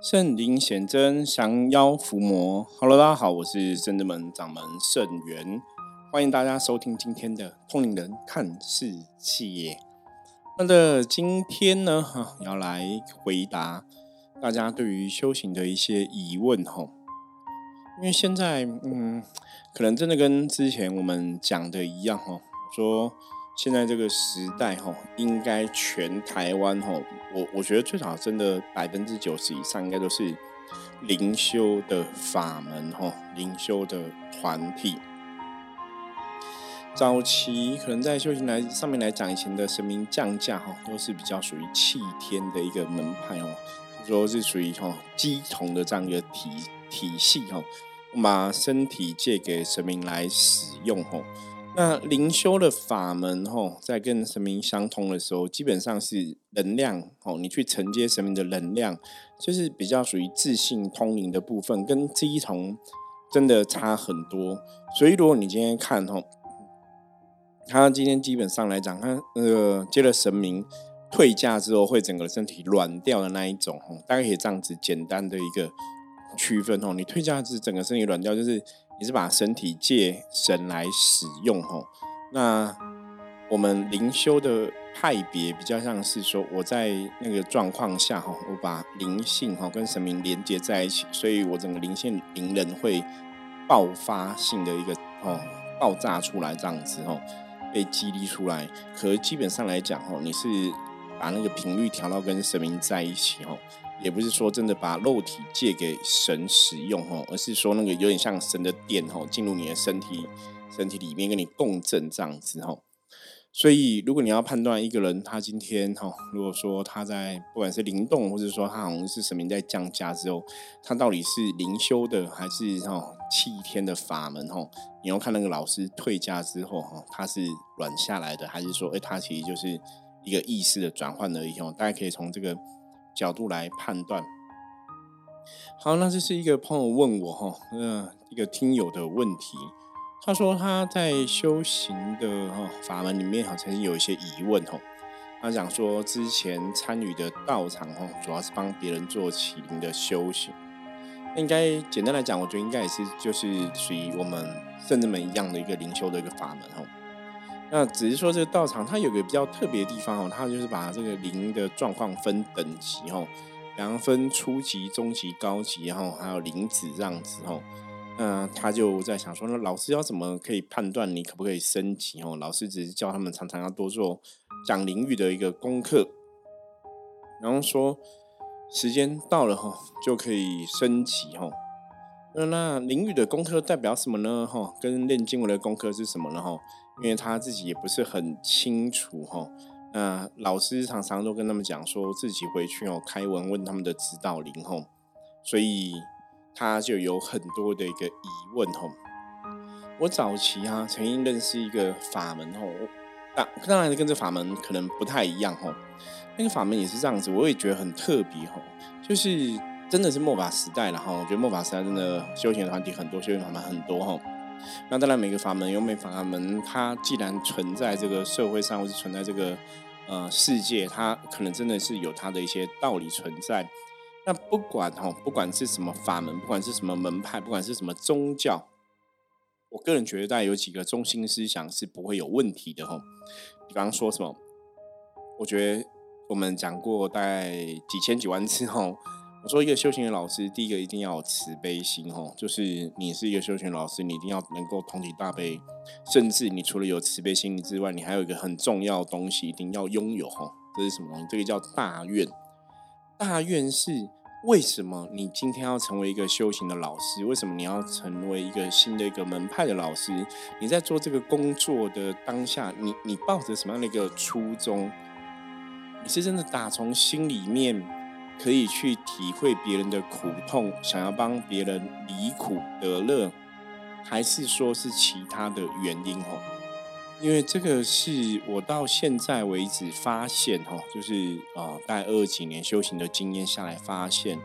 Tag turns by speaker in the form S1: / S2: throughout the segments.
S1: 圣灵显真，降妖伏魔。Hello，大家好，我是圣智门掌门圣元，欢迎大家收听今天的通灵人看世界。那的今天呢，哈，要来回答大家对于修行的一些疑问哈。因为现在，嗯，可能真的跟之前我们讲的一样哈，说。现在这个时代哈，应该全台湾哈，我我觉得最少真的百分之九十以上应该都是灵修的法门哈，灵修的团体。早期可能在修行来上面来讲，以前的神明降价哈，都是比较属于气天的一个门派哦，说是属于哈鸡同的这样一个体体系哈，把身体借给神明来使用哈。那灵修的法门，吼，在跟神明相通的时候，基本上是能量，吼，你去承接神明的能量，就是比较属于自信通灵的部分，跟这一重真的差很多。所以，如果你今天看，吼，他今天基本上来讲，他那个接了神明退驾之后，会整个身体软掉的那一种，吼，大概可以这样子简单的一个区分，吼，你退驾是整个身体软掉，就是。你是把身体借神来使用吼，那我们灵修的派别比较像是说，我在那个状况下哈，我把灵性哈跟神明连接在一起，所以我整个灵性灵人会爆发性的一个哦爆炸出来这样子哦，被激励出来。可基本上来讲哦，你是把那个频率调到跟神明在一起哦。也不是说真的把肉体借给神使用哦，而是说那个有点像神的电哦，进入你的身体身体里面跟你共振这样子哦。所以如果你要判断一个人他今天哈，如果说他在不管是灵动，或者说他好像是神明在降价之后，他到底是灵修的还是哈七天的法门哈？你要看那个老师退价之后哈，他是软下来的，还是说哎他其实就是一个意识的转换而已哦？大家可以从这个。角度来判断。好，那这是一个朋友问我哈，那一个听友的问题。他说他在修行的哈法门里面哈，曾经有一些疑问哈。他讲说之前参与的道场哈，主要是帮别人做麒麟的修行。应该简单来讲，我觉得应该也是就是属于我们圣人们一样的一个灵修的一个法门哈。那只是说这个道场，它有个比较特别的地方哦，它就是把这个灵的状况分等级哦，然后分初级、中级、高级，然后还有灵子这样子哦。那他就在想说，那老师要怎么可以判断你可不可以升级哦？老师只是教他们常常要多做讲灵语的一个功课，然后说时间到了哈，就可以升级哦。那那灵语的功课代表什么呢？哈，跟练经文的功课是什么呢？哈？因为他自己也不是很清楚哈，那老师常常都跟他们讲说自己回去哦开文问他们的指导灵吼，所以他就有很多的一个疑问吼。我早期啊曾经认识一个法门吼，当当然跟这法门可能不太一样吼，那个法门也是这样子，我也觉得很特别吼，就是真的是末法时代了哈，我觉得末法时代真的修行团体很多，修行法门很多哈。那当然，每个法门有每法门，它既然存在这个社会上，或是存在这个呃世界，它可能真的是有它的一些道理存在。那不管哈，不管是什么法门，不管是什么门派，不管是什么宗教，我个人觉得，大概有几个中心思想是不会有问题的哈。比方说什么，我觉得我们讲过大概几千几万次后。我说一个修行的老师，第一个一定要有慈悲心哦，就是你是一个修行老师，你一定要能够同体大悲，甚至你除了有慈悲心之外，你还有一个很重要的东西一定要拥有哈，这是什么东西？这个叫大愿。大愿是为什么你今天要成为一个修行的老师？为什么你要成为一个新的一个门派的老师？你在做这个工作的当下，你你抱着什么样的一个初衷？你是真的打从心里面？可以去体会别人的苦痛，想要帮别人离苦得乐，还是说是其他的原因哦？因为这个是我到现在为止发现哈，就是啊，大概二几年修行的经验下来发现，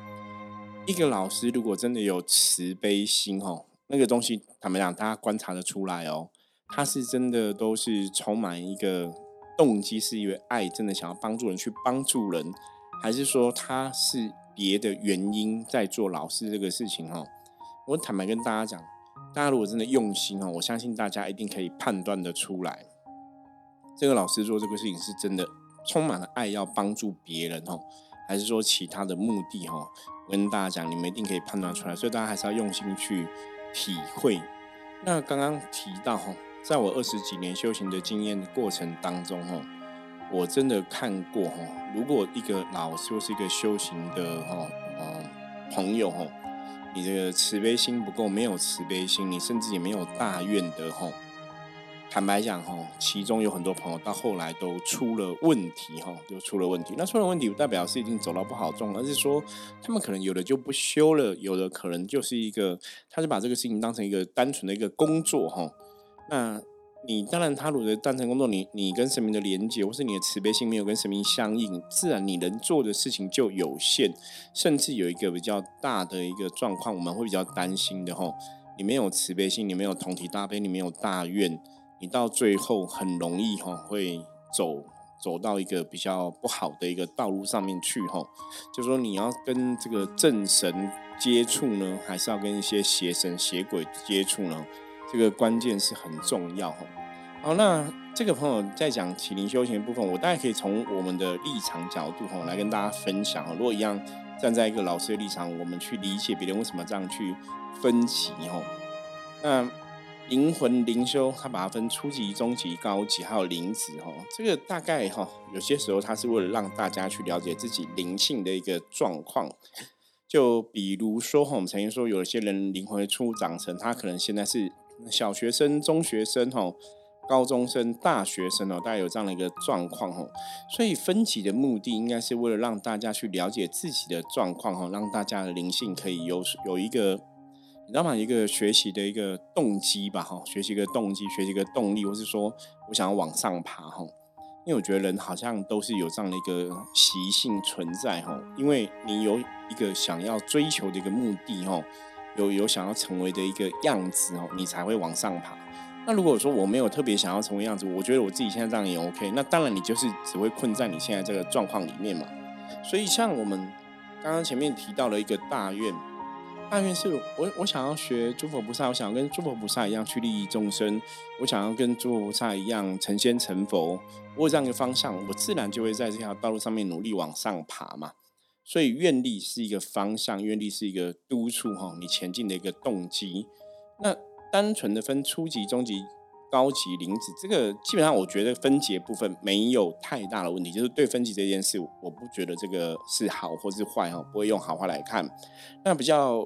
S1: 一个老师如果真的有慈悲心哦，那个东西坦白讲，大家观察得出来哦，他是真的都是充满一个动机，是因为爱，真的想要帮助人，去帮助人。还是说他是别的原因在做老师这个事情哈。我坦白跟大家讲，大家如果真的用心哦，我相信大家一定可以判断的出来，这个老师做这个事情是真的充满了爱，要帮助别人哦，还是说其他的目的哈？我跟大家讲，你们一定可以判断出来，所以大家还是要用心去体会。那刚刚提到哈，在我二十几年修行的经验过程当中哈。我真的看过哈，如果一个老师或是一个修行的哈呃朋友哈，你这个慈悲心不够，没有慈悲心，你甚至也没有大愿的哈。坦白讲哈，其中有很多朋友到后来都出了问题哈，就出了问题。那出了问题不代表是已经走到不好中，而是说他们可能有的就不修了，有的可能就是一个，他就把这个事情当成一个单纯的一个工作哈。那。你当然，他如果单纯工作，你你跟神明的连接，或是你的慈悲心没有跟神明相应，自然你能做的事情就有限，甚至有一个比较大的一个状况，我们会比较担心的吼。你没有慈悲心，你没有同体大悲，你没有大愿，你到最后很容易哈会走走到一个比较不好的一个道路上面去吼。就说你要跟这个正神接触呢，还是要跟一些邪神邪鬼接触呢？这个关键是很重要哈。好，那这个朋友在讲启灵修行的部分，我大概可以从我们的立场角度哈来跟大家分享。如果一样站在一个老师的立场，我们去理解别人为什么这样去分歧哈。那灵魂灵修，它把它分初级、中级、高级，还有灵子哈。这个大概哈，有些时候它是为了让大家去了解自己灵性的一个状况。就比如说，我们曾经说有些人灵魂初长成，他可能现在是。小学生、中学生、哈，高中生、大学生哦，大概有这样的一个状况哦。所以分级的目的，应该是为了让大家去了解自己的状况哈，让大家的灵性可以有有一个，你知道吗？一个学习的一个动机吧哈，学习一个动机，学习一个动力，或是说我想要往上爬哈。因为我觉得人好像都是有这样的一个习性存在哈，因为你有一个想要追求的一个目的哈。有有想要成为的一个样子哦，你才会往上爬。那如果说我没有特别想要成为样子，我觉得我自己现在这样也 OK。那当然你就是只会困在你现在这个状况里面嘛。所以像我们刚刚前面提到了一个大愿，大愿是我我想要学诸佛菩萨，我想要跟诸佛菩萨一样去利益众生，我想要跟诸佛菩萨一样成仙成佛。我有这样一个方向，我自然就会在这条道路上面努力往上爬嘛。所以愿力是一个方向，愿力是一个督促哈，你前进的一个动机。那单纯的分初级、中级、高级灵子，这个基本上我觉得分级部分没有太大的问题。就是对分级这件事，我不觉得这个是好或是坏哈，不会用好话来看。那比较，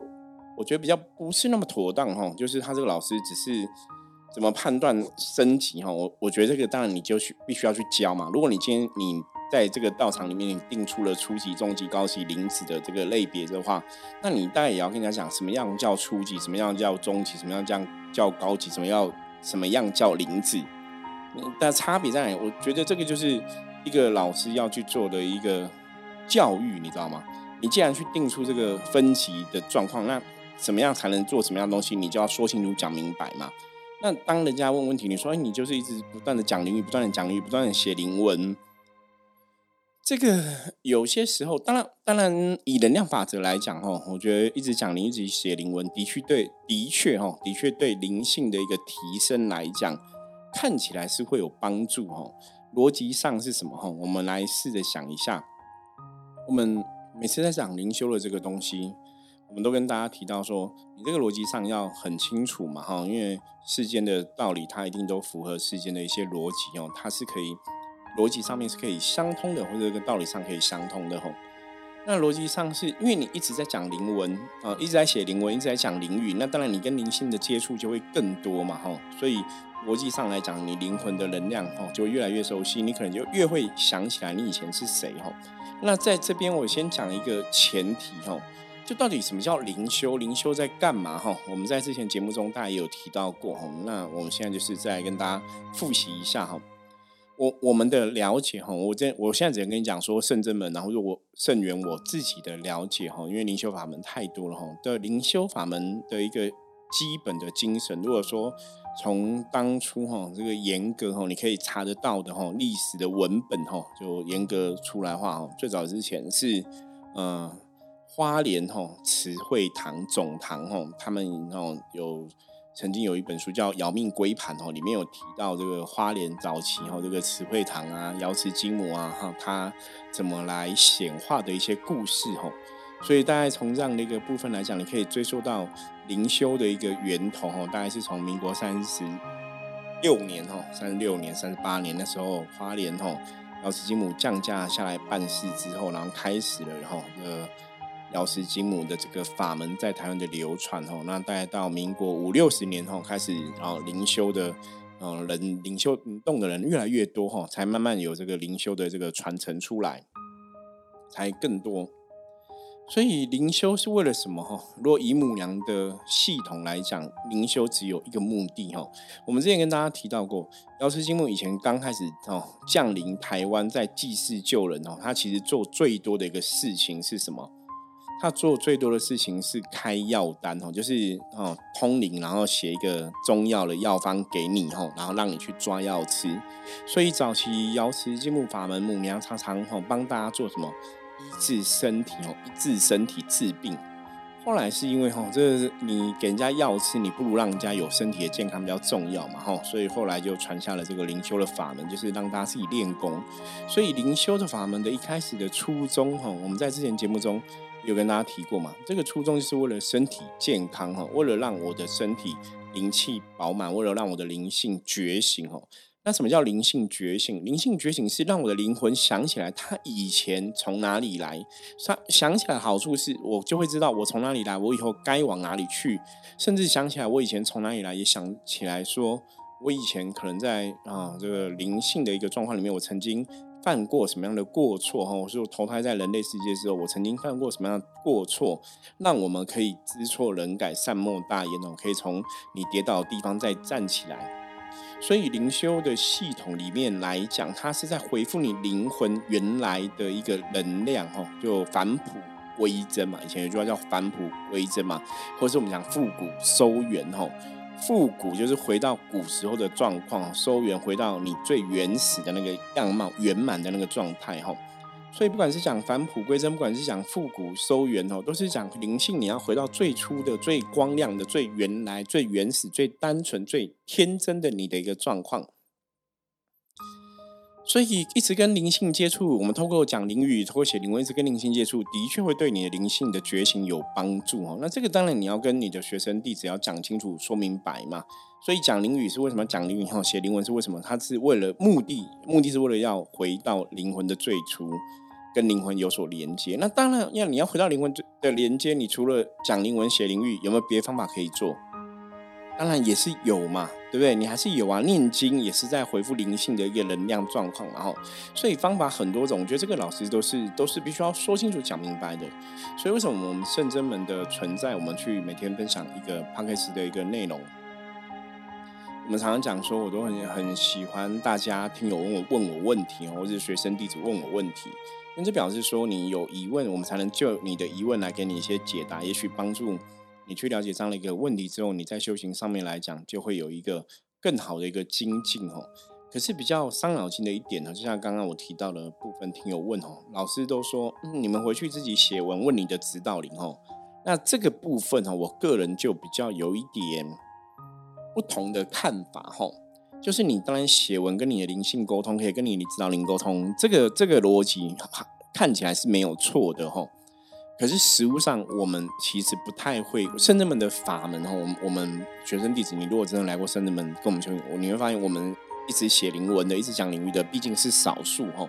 S1: 我觉得比较不是那么妥当哈，就是他这个老师只是怎么判断升级哈，我我觉得这个当然你就去必须要去教嘛。如果你今天你。在这个道场里面，你定出了初级、中级、高级灵子的这个类别的话，那你大概也要跟人家讲，什么样叫初级，什么样叫中级，什么样叫叫高级，什么要什么样叫灵子？但差别在哪？我觉得这个就是一个老师要去做的一个教育，你知道吗？你既然去定出这个分级的状况，那怎么样才能做什么样的东西？你就要说清楚、讲明白嘛。那当人家问问题，你说，哎，你就是一直不断的讲灵语，不断的讲灵语，不断的写灵文。这个有些时候，当然，当然，以能量法则来讲，哈，我觉得一直讲灵，一直写灵文，的确对，的确，哈，的确对灵性的一个提升来讲，看起来是会有帮助，哈。逻辑上是什么？哈，我们来试着想一下。我们每次在讲灵修的这个东西，我们都跟大家提到说，你这个逻辑上要很清楚嘛，哈，因为世间的道理，它一定都符合世间的一些逻辑哦，它是可以。逻辑上面是可以相通的，或者跟道理上可以相通的吼。那逻辑上是因为你一直在讲灵文啊，一直在写灵文，一直在讲灵语，那当然你跟灵性的接触就会更多嘛吼。所以逻辑上来讲，你灵魂的能量吼就越来越熟悉，你可能就越会想起来你以前是谁吼。那在这边我先讲一个前提吼，就到底什么叫灵修？灵修在干嘛哈？我们在之前节目中大家也有提到过吼。那我们现在就是再跟大家复习一下哈。我我们的了解哈，我这我现在只能跟你讲说圣真门，然后我圣元我自己的了解哈，因为灵修法门太多了哈。的灵修法门的一个基本的精神，如果说从当初哈这个严格哈，你可以查得到的哈历史的文本哈，就严格出来话哈，最早之前是嗯花莲吼慈惠堂总堂吼，他们吼有曾经有一本书叫《姚命归盘》哦，里面有提到这个花莲早期吼这个慈惠堂啊、瑶池金母啊哈，它怎么来显化的一些故事哦。所以大概从这样的一个部分来讲，你可以追溯到灵修的一个源头吼，大概是从民国三十六年吼、三十六年、三十八年那时候，花莲吼瑶池金母降价下来办事之后，然后开始了吼呃瑶池金母的这个法门在台湾的流传吼，那大概到民国五六十年后开始，然后灵修的嗯人灵修动的人越来越多吼，才慢慢有这个灵修的这个传承出来，才更多。所以灵修是为了什么哈？如果以母娘的系统来讲，灵修只有一个目的哈。我们之前跟大家提到过，瑶池金母以前刚开始哦降临台湾，在济世救人哦，他其实做最多的一个事情是什么？他做最多的事情是开药单哦，就是哦通灵，然后写一个中药的药方给你哦，然后让你去抓药吃。所以早期瑶池金木法门，母娘常常吼帮大家做什么？医治身体哦，医治身体治病。后来是因为哈，这你给人家药吃，你不如让人家有身体的健康比较重要嘛哈，所以后来就传下了这个灵修的法门，就是让大家自己练功。所以灵修的法门的一开始的初衷哈，我们在之前节目中有跟大家提过嘛，这个初衷就是为了身体健康哈，为了让我的身体灵气饱满，为了让我的灵性觉醒哦。那什么叫灵性觉醒？灵性觉醒是让我的灵魂想起来，他以前从哪里来。他想起来好处是我就会知道我从哪里来，我以后该往哪里去。甚至想起来我以前从哪里来，也想起来说我以前可能在啊这个灵性的一个状况里面，我曾经犯过什么样的过错哈？我说投胎在人类世界之后，我曾经犯过什么样的过错，让我们可以知错能改，善莫大焉哦，可以从你跌倒的地方再站起来。所以灵修的系统里面来讲，它是在回复你灵魂原来的一个能量，哈，就返璞归真嘛。以前有句话叫返璞归真嘛，或者是我们讲复古收圆，哈，复古就是回到古时候的状况，收圆回到你最原始的那个样貌，圆满的那个状态，哈。所以不管是讲返璞归真，不管是讲复古收圆哦，都是讲灵性，你要回到最初的、最光亮的、最原来、最原始、最单纯、最天真的你的一个状况。所以一直跟灵性接触，我们透过讲灵语、透过写灵文，一直跟灵性接触，的确会对你的灵性的觉醒有帮助哦。那这个当然你要跟你的学生弟子要讲清楚、说明白嘛。所以讲灵语是为什么？讲灵语后写灵文是为什么？它是为了目的，目的是为了要回到灵魂的最初。跟灵魂有所连接，那当然要你要回到灵魂的连接，你除了讲灵文、写灵语，有没有别的方法可以做？当然也是有嘛，对不对？你还是有啊，念经也是在回复灵性的一个能量状况，然后，所以方法很多种，我觉得这个老师都是都是必须要说清楚、讲明白的。所以为什么我们圣真门的存在，我们去每天分享一个 p o d c a 的一个内容？我们常常讲说，我都很很喜欢大家听友问我问我问题，或者是学生弟子问我问题。那这表示说，你有疑问，我们才能就你的疑问来给你一些解答，也许帮助你去了解这样的一个问题之后，你在修行上面来讲，就会有一个更好的一个精进哦。可是比较伤脑筋的一点呢，就像刚刚我提到的部分，听友问哦，老师都说你们回去自己写文问你的指导灵哦。那这个部分哈，我个人就比较有一点不同的看法哈。就是你当然写文跟你的灵性沟通，可以跟你指导灵沟通，这个这个逻辑看起来是没有错的哈。可是实物上，我们其实不太会圣人们的法门哈。我们我们学生弟子，你如果真的来过圣人们跟我们修行，你会发现我们一直写灵文的，一直讲领域的，毕竟是少数哈。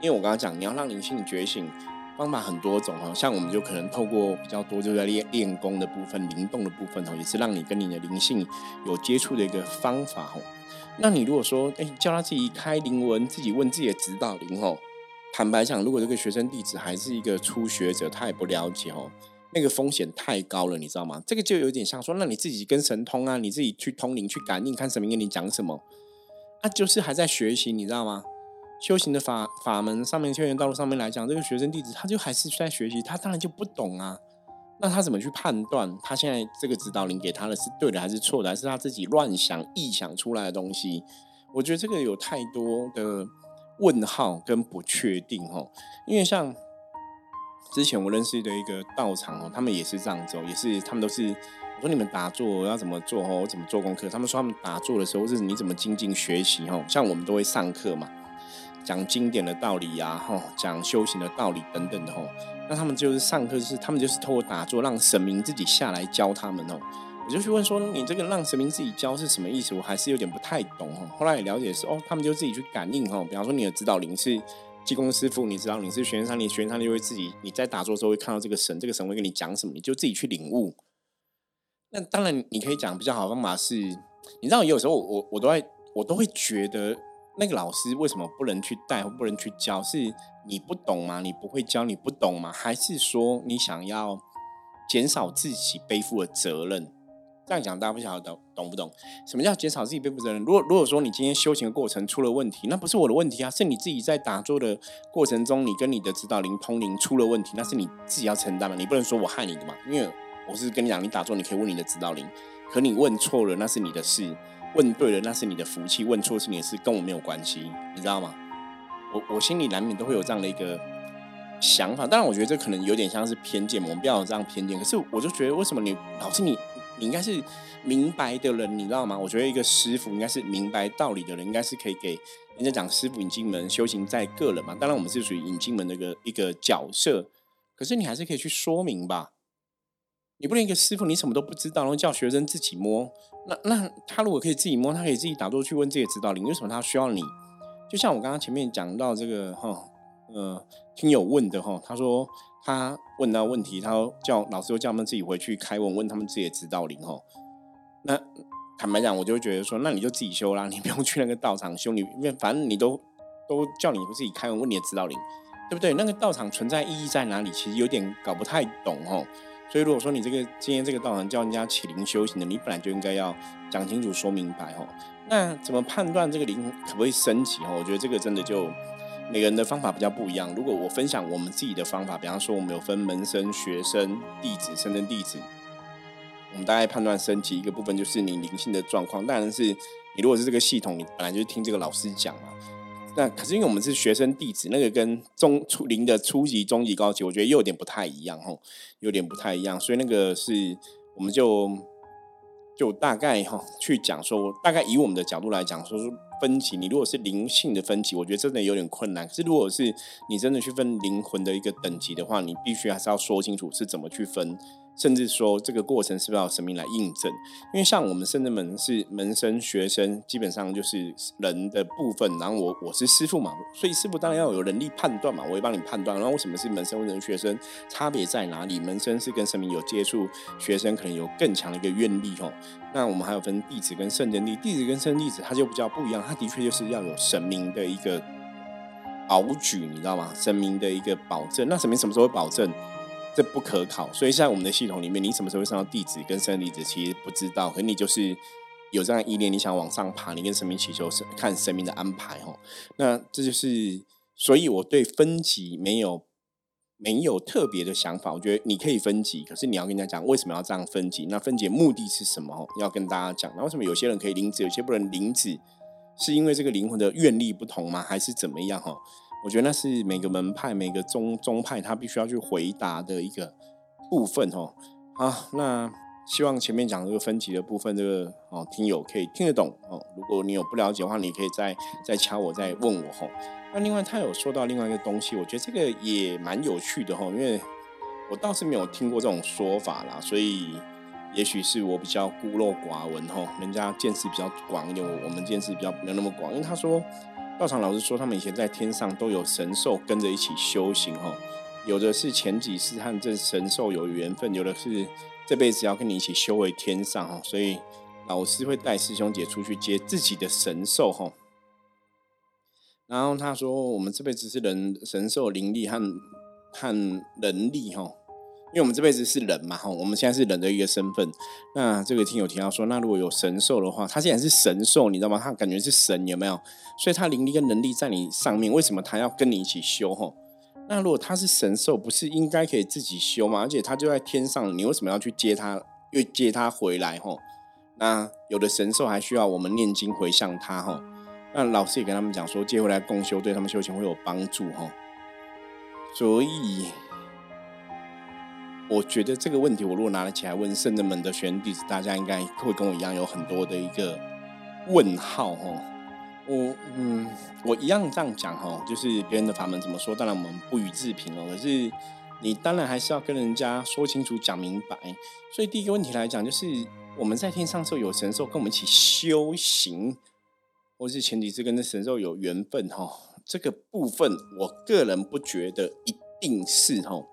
S1: 因为我刚刚讲，你要让灵性觉醒，方法很多种哈。像我们就可能透过比较多就在练练功的部分、灵动的部分哈，也是让你跟你的灵性有接触的一个方法哈。那你如果说，哎，叫他自己开灵文，自己问自己的指导灵吼，坦白讲，如果这个学生弟子还是一个初学者，他也不了解哦，那个风险太高了，你知道吗？这个就有点像说，那你自己跟神通啊，你自己去通灵去感应，看神明跟你讲什么，啊，就是还在学习，你知道吗？修行的法法门上面，修行道路上面来讲，这个学生弟子他就还是在学习，他当然就不懂啊。那他怎么去判断他现在这个指导灵给他的是对的还是错的，还是他自己乱想臆想出来的东西？我觉得这个有太多的问号跟不确定哈。因为像之前我认识的一个道场哦，他们也是这样走，也是他们都是我说你们打坐要怎么做哦，怎么做功课？他们说他们打坐的时候是你怎么精进学习哦，像我们都会上课嘛，讲经典的道理呀，哈，讲修行的道理等等的哦。那他们就是上课是他们就是透过打坐让神明自己下来教他们哦。我就去问说你这个让神明自己教是什么意思？我还是有点不太懂哦。后来也了解是哦，他们就自己去感应哦，比方说你的指导灵是。济公师傅，你知道你是玄山，你玄山就会自己你在打坐的时候会看到这个神，这个神会跟你讲什么，你就自己去领悟。那当然，你可以讲比较好的方法是，你知道有时候我我都会我都会觉得那个老师为什么不能去带或不能去教？是你不懂吗？你不会教你不懂吗？还是说你想要减少自己背负的责任？这样讲大家不晓得懂懂不懂？什么叫减少自己背负责任？如果如果说你今天修行的过程出了问题，那不是我的问题啊，是你自己在打坐的过程中，你跟你的指导灵通灵出了问题，那是你自己要承担嘛，你不能说我害你的嘛，因为我是跟你讲，你打坐你可以问你的指导灵，可你问错了那是你的事，问对了那是你的福气，问错是你的事，跟我没有关系，你知道吗？我我心里难免都会有这样的一个想法，当然我觉得这可能有点像是偏见，我们不要有这样偏见，可是我就觉得为什么你老是你。你应该是明白的人，你知道吗？我觉得一个师傅应该是明白道理的人，应该是可以给人家讲师傅引进门，修行在个人嘛。当然，我们是属于引进门的一个一个角色，可是你还是可以去说明吧。你不能一个师傅，你什么都不知道，然后叫学生自己摸。那那他如果可以自己摸，他可以自己打坐去问自己指导灵，为什么他需要你？就像我刚刚前面讲到这个哈，呃，听友问的哈，他说。他问到问题，他叫老师又，叫他们自己回去开问，问他们自己的指导灵哦。那坦白讲，我就觉得说，那你就自己修啦，你不用去那个道场修，你因为反正你都都叫你自己开问，问你的指导灵，对不对？那个道场存在意义在哪里？其实有点搞不太懂哦。所以如果说你这个今天这个道场叫人家起灵修行的，你本来就应该要讲清楚、说明白哦。那怎么判断这个灵可不可以升级哦？我觉得这个真的就。每个人的方法比较不一样。如果我分享我们自己的方法，比方说我们有分门生、学生、弟子、生生弟子，我们大概判断升级一个部分就是你灵性的状况。当然是你如果是这个系统，你本来就听这个老师讲嘛。那可是因为我们是学生弟子，那个跟中初灵的初级、中级、高级，我觉得又有点不太一样吼，有点不太一样。所以那个是我们就就大概哈去讲说，大概以我们的角度来讲说。分歧，你如果是灵性的分歧，我觉得真的有点困难。可是如果是你真的去分灵魂的一个等级的话，你必须还是要说清楚是怎么去分。甚至说这个过程是不是要神明来印证？因为像我们圣人门是门生学生，基本上就是人的部分。然后我我是师傅嘛，所以师傅当然要有能力判断嘛，我会帮你判断。然后为什么是门生或者学生，差别在哪里？门生是跟神明有接触，学生可能有更强的一个愿力哦。那我们还有分弟子跟圣人弟，弟子跟圣弟子，他就比较不一样，他的确就是要有神明的一个保举，你知道吗？神明的一个保证。那神明什么时候会保证？这不可考，所以在我们的系统里面，你什么时候会上到弟子跟生弟子，其实不知道。可你就是有这样意念，你想往上爬，你跟神明祈求，看神明的安排哦。那这就是，所以我对分级没有没有特别的想法。我觉得你可以分级，可是你要跟人家讲为什么要这样分级，那分级目的是什么？要跟大家讲。那为什么有些人可以领子，有些不能领子？是因为这个灵魂的愿力不同吗？还是怎么样？哈？我觉得那是每个门派、每个宗宗派他必须要去回答的一个部分哦。好，那希望前面讲这个分级的部分，这个哦听友可以听得懂哦。如果你有不了解的话，你可以再再敲我，再问我吼。那另外他有说到另外一个东西，我觉得这个也蛮有趣的吼，因为我倒是没有听过这种说法啦，所以也许是我比较孤陋寡闻吼，人家见识比较广一点，我我们见识比较没有那么广，因为他说。道场老师说，他们以前在天上都有神兽跟着一起修行，哦，有的是前几世和这神兽有缘分，有的是这辈子要跟你一起修为天上，哦，所以老师会带师兄姐出去接自己的神兽，哈。然后他说，我们这辈子是人神兽灵力和和能力，哈。因为我们这辈子是人嘛，哈，我们现在是人的一个身份。那这个听友提到说，那如果有神兽的话，他现在是神兽，你知道吗？他感觉是神，有没有？所以他灵力跟能力在你上面，为什么他要跟你一起修？哈，那如果他是神兽，不是应该可以自己修吗？而且他就在天上，你为什么要去接他，又接他回来？哈，那有的神兽还需要我们念经回向他，哈。那老师也跟他们讲说，接回来共修，对他们修行会有帮助，哈。所以。我觉得这个问题，我如果拿了起来问圣人们的学弟子，大家应该会跟我一样有很多的一个问号哦。我嗯，我一样这样讲哈，就是别人的法门怎么说，当然我们不予置评哦。可是你当然还是要跟人家说清楚、讲明白。所以第一个问题来讲，就是我们在天上时候有神兽跟我们一起修行，或是前提是跟那神兽有缘分哈。这个部分，我个人不觉得一定是哦。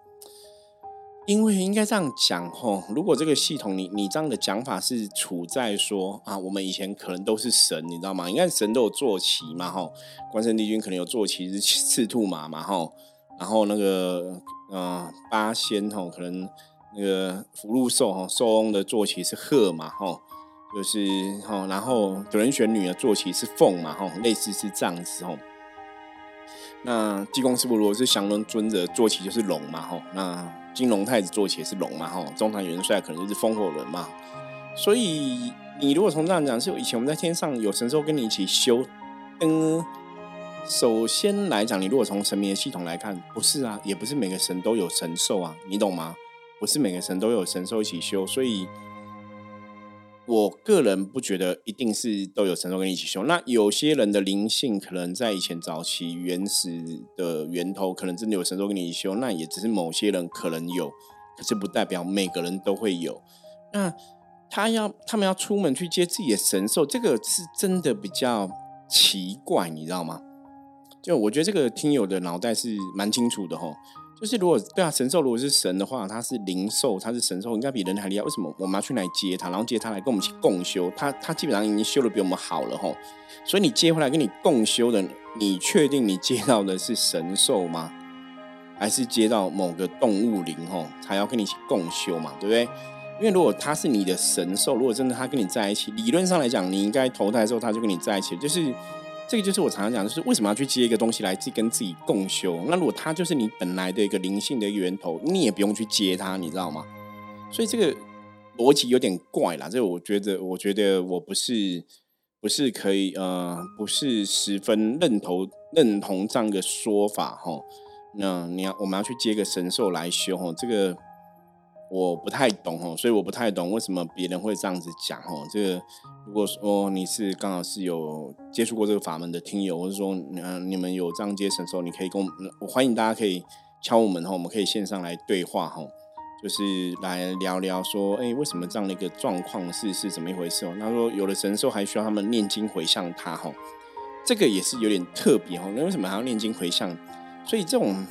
S1: 因为应该这样讲吼，如果这个系统你你这样的讲法是处在说啊，我们以前可能都是神，你知道吗？应该神都有坐骑嘛吼，关圣帝君可能有坐骑是赤兔马嘛吼，然后那个呃八仙吼，可能那个福禄寿吼，寿翁的坐骑是鹤嘛吼，就是吼，然后九人玄女的坐骑是凤嘛吼，类似是这样子吼。那济公师傅如果是降龙尊者坐骑就是龙嘛吼，那金龙太子坐骑是龙嘛哈，中堂元帅可能就是风火轮嘛。所以你如果从这样讲，是以前我们在天上有神兽跟你一起修。嗯，首先来讲，你如果从神明的系统来看，不是啊，也不是每个神都有神兽啊，你懂吗？不是每个神都有神兽一起修，所以。我个人不觉得一定是都有神兽跟你一起修，那有些人的灵性可能在以前早期原始的源头，可能真的有神兽跟你一起修，那也只是某些人可能有，可是不代表每个人都会有。那他要他们要出门去接自己的神兽，这个是真的比较奇怪，你知道吗？就我觉得这个听友的脑袋是蛮清楚的吼。就是如果对啊，神兽如果是神的话，它是灵兽，它是神兽，应该比人还厉害。为什么我们要去来接它，然后接它来跟我们一起共修？它它基本上已经修的比我们好了吼。所以你接回来跟你共修的，你确定你接到的是神兽吗？还是接到某个动物灵吼，才要跟你一起共修嘛？对不对？因为如果它是你的神兽，如果真的它跟你在一起，理论上来讲，你应该投胎的时候它就跟你在一起，就是。这个就是我常常讲，就是为什么要去接一个东西来自跟自己共修？那如果它就是你本来的一个灵性的源头，你也不用去接它，你知道吗？所以这个逻辑有点怪啦。这个我觉得，我觉得我不是不是可以呃，不是十分认同认同这样的说法哈。那你要我们要去接个神兽来修哈，这个。我不太懂哦，所以我不太懂为什么别人会这样子讲哦。这个如果说你是刚好是有接触过这个法门的听友，或者说嗯你们有这样接神兽，你可以跟我我欢迎大家可以敲我们哈，我们可以线上来对话哈，就是来聊聊说，哎，为什么这样的一个状况是是怎么一回事哦？他说有的神兽还需要他们念经回向他哈，这个也是有点特别哈。那为什么还要念经回向？所以这种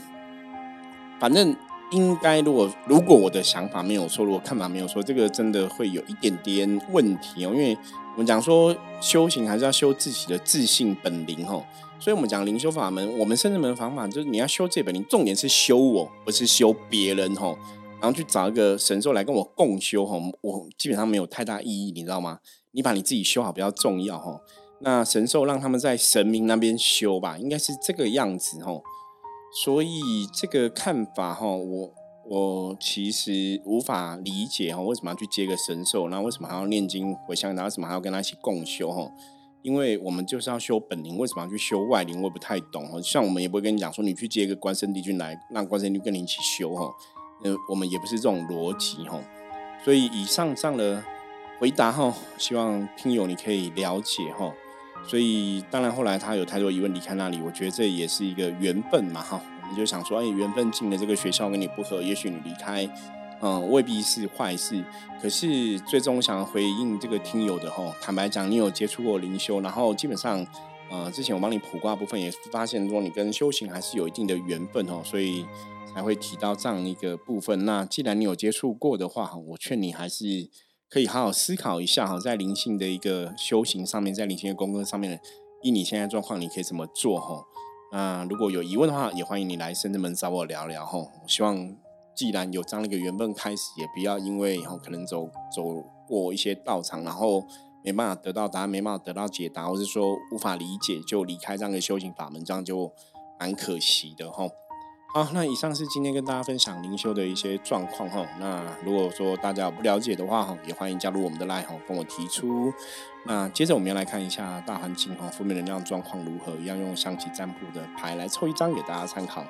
S1: 反正。应该，如果如果我的想法没有错，如果看法没有错，这个真的会有一点点问题哦。因为我们讲说修行还是要修自己的自信本灵哦，所以我们讲灵修法门，我们甚至门方法就是你要修这本灵，重点是修我，不是修别人吼。然后去找一个神兽来跟我共修吼，我基本上没有太大意义，你知道吗？你把你自己修好比较重要吼。那神兽让他们在神明那边修吧，应该是这个样子吼。所以这个看法哈，我我其实无法理解哈，为什么要去接个神兽？那为什么还要念经回向？然后什么还要跟他一起共修哈？因为我们就是要修本灵，为什么要去修外灵？我也不太懂哈。像我们也不会跟你讲说，你去接一个关圣帝君来，让关圣帝君跟你一起修哈。呃，我们也不是这种逻辑哈。所以以上这样的回答哈，希望听友你可以了解哈。所以，当然后来他有太多疑问离开那里，我觉得这也是一个缘分嘛，哈，我们就想说，哎，缘分进了这个学校跟你不合，也许你离开，嗯，未必是坏事。可是最终想要回应这个听友的，哈，坦白讲，你有接触过灵修，然后基本上，呃，之前我帮你卜卦部分也发现说，你跟修行还是有一定的缘分哦，所以才会提到这样一个部分。那既然你有接触过的话，我劝你还是。可以好好思考一下哈，在灵性的一个修行上面，在灵性的功课上面，以你现在状况，你可以怎么做哈？那如果有疑问的话，也欢迎你来深圳门找我聊聊哈。我希望既然有这样的一个缘分开始，也不要因为哈可能走走过一些道场，然后没办法得到答案，没办法得到解答，或是说无法理解就离开这样的修行法门，这样就蛮可惜的哈。好，那以上是今天跟大家分享灵修的一些状况哈。那如果说大家不了解的话哈，也欢迎加入我们的 line 哈，跟我提出。那接着我们要来看一下大环境哈，负面能量状况如何，一样用象棋占卜的牌来抽一张给大家参考。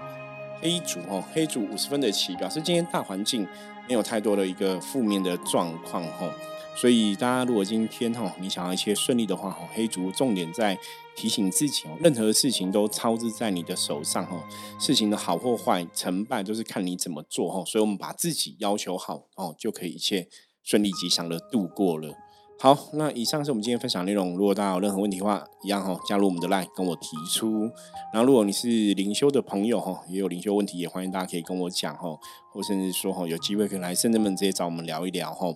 S1: 黑组哦，黑组五十分的棋，表示今天大环境没有太多的一个负面的状况哈。所以大家如果今天哈，你想要一切顺利的话哈，黑竹重点在提醒自己哦，任何事情都操之在你的手上哈，事情的好或坏、成败都是看你怎么做哈。所以我们把自己要求好哦，就可以一切顺利吉祥的度过了。好，那以上是我们今天分享内容。如果大家有任何问题的话，一样哈，加入我们的 line 跟我提出。然后如果你是灵修的朋友哈，也有灵修问题，也欢迎大家可以跟我讲哈，或甚至说哈，有机会可以来圣人们直接找我们聊一聊哈。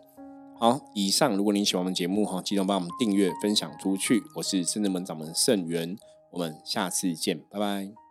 S1: 好，以上如果你喜欢我们节目哈，记得帮我们订阅、分享出去。我是圣人门掌门盛元，我们下次见，拜拜。